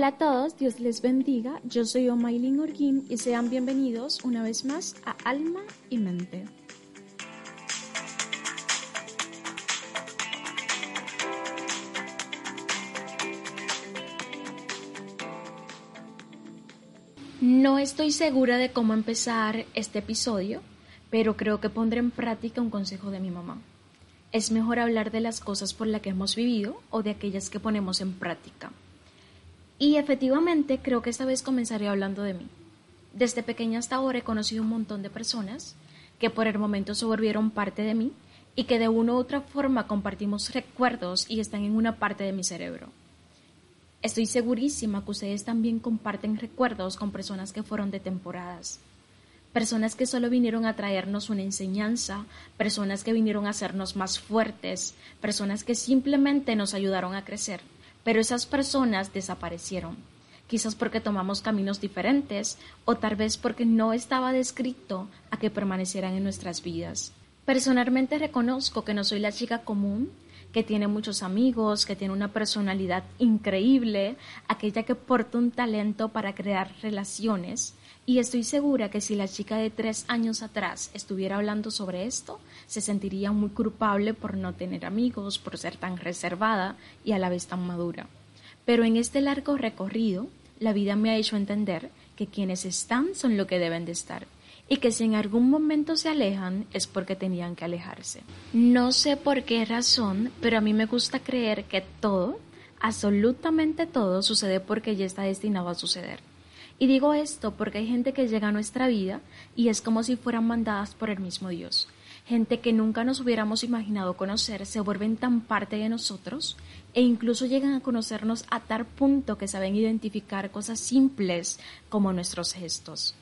Hola a todos, Dios les bendiga. Yo soy Omailin Orguín y sean bienvenidos una vez más a Alma y Mente. No estoy segura de cómo empezar este episodio, pero creo que pondré en práctica un consejo de mi mamá. Es mejor hablar de las cosas por las que hemos vivido o de aquellas que ponemos en práctica. Y efectivamente creo que esta vez comenzaré hablando de mí. Desde pequeña hasta ahora he conocido un montón de personas que por el momento se volvieron parte de mí y que de una u otra forma compartimos recuerdos y están en una parte de mi cerebro. Estoy segurísima que ustedes también comparten recuerdos con personas que fueron de temporadas, personas que solo vinieron a traernos una enseñanza, personas que vinieron a hacernos más fuertes, personas que simplemente nos ayudaron a crecer pero esas personas desaparecieron, quizás porque tomamos caminos diferentes o tal vez porque no estaba descrito a que permanecieran en nuestras vidas. Personalmente reconozco que no soy la chica común, que tiene muchos amigos, que tiene una personalidad increíble, aquella que porta un talento para crear relaciones, y estoy segura que si la chica de tres años atrás estuviera hablando sobre esto, se sentiría muy culpable por no tener amigos, por ser tan reservada y a la vez tan madura. Pero en este largo recorrido, la vida me ha hecho entender que quienes están son lo que deben de estar y que si en algún momento se alejan es porque tenían que alejarse. No sé por qué razón, pero a mí me gusta creer que todo, absolutamente todo, sucede porque ya está destinado a suceder. Y digo esto porque hay gente que llega a nuestra vida y es como si fueran mandadas por el mismo Dios. Gente que nunca nos hubiéramos imaginado conocer se vuelven tan parte de nosotros e incluso llegan a conocernos a tal punto que saben identificar cosas simples como nuestros gestos.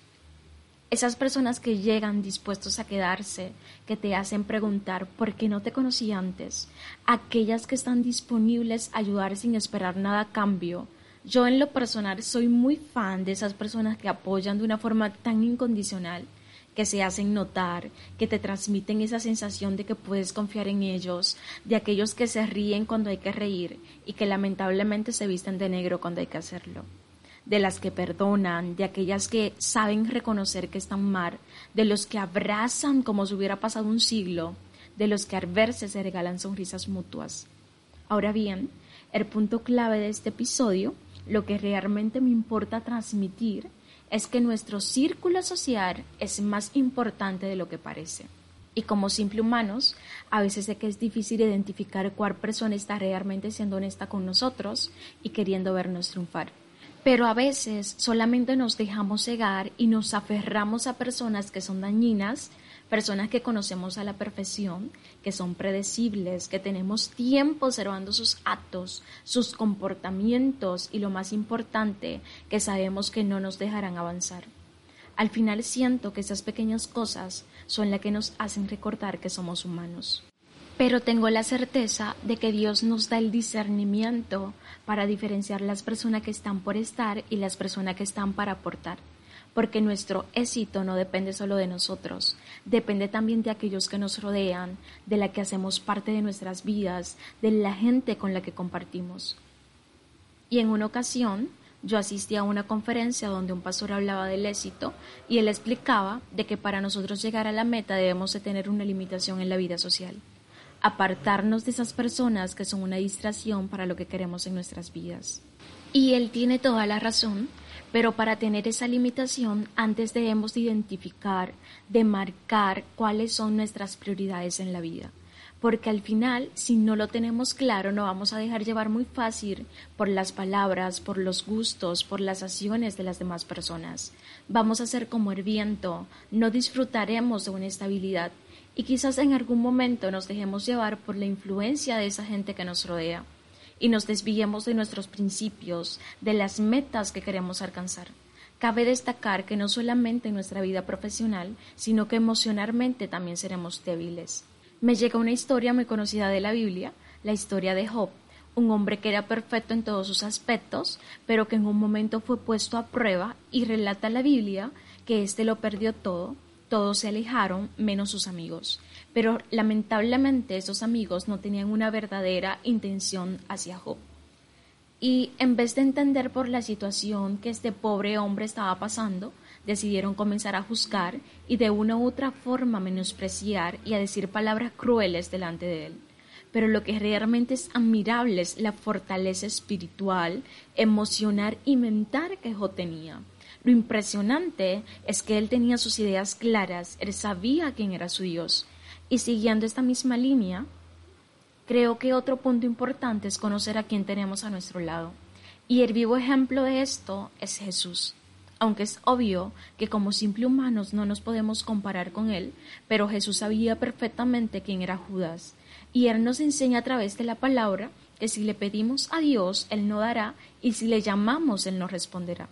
Esas personas que llegan dispuestos a quedarse, que te hacen preguntar por qué no te conocí antes, aquellas que están disponibles a ayudar sin esperar nada a cambio, yo en lo personal soy muy fan de esas personas que apoyan de una forma tan incondicional, que se hacen notar, que te transmiten esa sensación de que puedes confiar en ellos, de aquellos que se ríen cuando hay que reír y que lamentablemente se visten de negro cuando hay que hacerlo de las que perdonan, de aquellas que saben reconocer que están mal, de los que abrazan como si hubiera pasado un siglo, de los que al verse se regalan sonrisas mutuas. Ahora bien, el punto clave de este episodio lo que realmente me importa transmitir es que nuestro círculo social es más importante de lo que parece. Y como simple humanos, a veces sé que es difícil identificar cuál persona está realmente siendo honesta con nosotros y queriendo vernos triunfar. Pero a veces solamente nos dejamos cegar y nos aferramos a personas que son dañinas personas que conocemos a la perfección, que son predecibles, que tenemos tiempo observando sus actos, sus comportamientos y lo más importante, que sabemos que no nos dejarán avanzar. Al final siento que esas pequeñas cosas son las que nos hacen recordar que somos humanos. Pero tengo la certeza de que Dios nos da el discernimiento para diferenciar las personas que están por estar y las personas que están para aportar porque nuestro éxito no depende solo de nosotros, depende también de aquellos que nos rodean, de la que hacemos parte de nuestras vidas, de la gente con la que compartimos. Y en una ocasión yo asistí a una conferencia donde un pastor hablaba del éxito y él explicaba de que para nosotros llegar a la meta debemos de tener una limitación en la vida social, apartarnos de esas personas que son una distracción para lo que queremos en nuestras vidas. Y él tiene toda la razón, pero para tener esa limitación, antes debemos identificar, de marcar cuáles son nuestras prioridades en la vida. Porque al final, si no lo tenemos claro, no vamos a dejar llevar muy fácil por las palabras, por los gustos, por las acciones de las demás personas. Vamos a ser como el viento, no disfrutaremos de una estabilidad y quizás en algún momento nos dejemos llevar por la influencia de esa gente que nos rodea y nos desviemos de nuestros principios, de las metas que queremos alcanzar. Cabe destacar que no solamente en nuestra vida profesional, sino que emocionalmente también seremos débiles. Me llega una historia muy conocida de la Biblia, la historia de Job, un hombre que era perfecto en todos sus aspectos, pero que en un momento fue puesto a prueba y relata la Biblia que éste lo perdió todo, todos se alejaron menos sus amigos pero lamentablemente esos amigos no tenían una verdadera intención hacia Job. Y en vez de entender por la situación que este pobre hombre estaba pasando, decidieron comenzar a juzgar y de una u otra forma menospreciar y a decir palabras crueles delante de él. Pero lo que realmente es admirable es la fortaleza espiritual, emocional y mental que Job tenía. Lo impresionante es que él tenía sus ideas claras, él sabía quién era su Dios. Y siguiendo esta misma línea, creo que otro punto importante es conocer a quién tenemos a nuestro lado. Y el vivo ejemplo de esto es Jesús aunque es obvio que como simple humanos no nos podemos comparar con él, pero Jesús sabía perfectamente quién era Judas, y él nos enseña a través de la palabra que si le pedimos a Dios, Él no dará, y si le llamamos, Él nos responderá.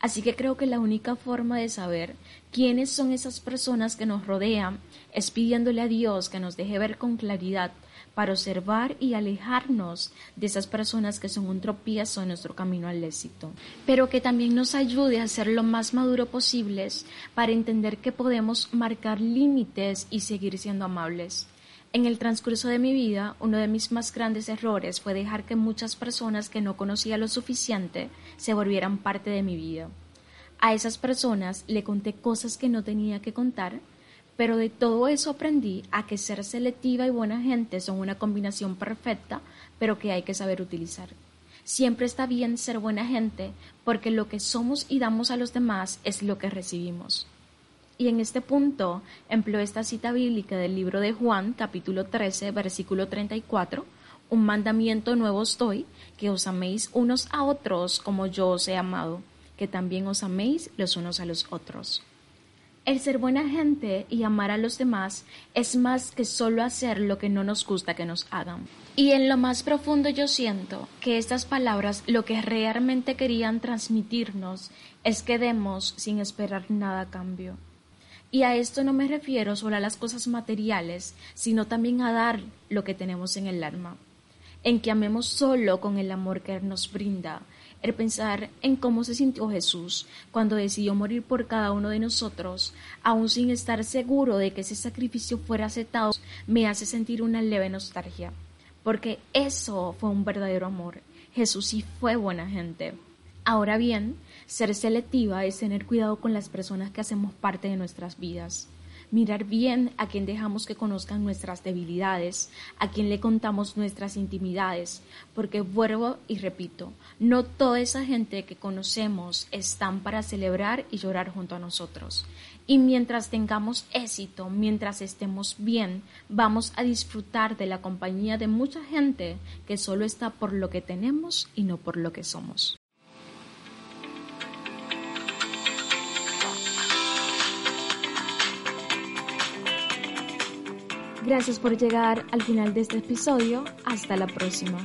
Así que creo que la única forma de saber quiénes son esas personas que nos rodean es pidiéndole a Dios que nos deje ver con claridad para observar y alejarnos de esas personas que son un tropiezo en nuestro camino al éxito, pero que también nos ayude a ser lo más maduro posibles para entender que podemos marcar límites y seguir siendo amables. En el transcurso de mi vida, uno de mis más grandes errores fue dejar que muchas personas que no conocía lo suficiente se volvieran parte de mi vida. A esas personas le conté cosas que no tenía que contar, pero de todo eso aprendí a que ser selectiva y buena gente son una combinación perfecta, pero que hay que saber utilizar. Siempre está bien ser buena gente, porque lo que somos y damos a los demás es lo que recibimos. Y en este punto empleo esta cita bíblica del libro de Juan, capítulo 13, versículo 34, un mandamiento nuevo os doy, que os améis unos a otros como yo os he amado, que también os améis los unos a los otros. El ser buena gente y amar a los demás es más que solo hacer lo que no nos gusta que nos hagan. Y en lo más profundo yo siento que estas palabras lo que realmente querían transmitirnos es que demos sin esperar nada a cambio. Y a esto no me refiero solo a las cosas materiales, sino también a dar lo que tenemos en el alma, en que amemos solo con el amor que nos brinda, el pensar en cómo se sintió Jesús cuando decidió morir por cada uno de nosotros, aun sin estar seguro de que ese sacrificio fuera aceptado, me hace sentir una leve nostalgia, porque eso fue un verdadero amor. Jesús sí fue buena gente. Ahora bien, ser selectiva es tener cuidado con las personas que hacemos parte de nuestras vidas mirar bien a quien dejamos que conozcan nuestras debilidades, a quien le contamos nuestras intimidades, porque vuelvo y repito, no toda esa gente que conocemos están para celebrar y llorar junto a nosotros. Y mientras tengamos éxito, mientras estemos bien, vamos a disfrutar de la compañía de mucha gente que solo está por lo que tenemos y no por lo que somos. Gracias por llegar al final de este episodio. Hasta la próxima.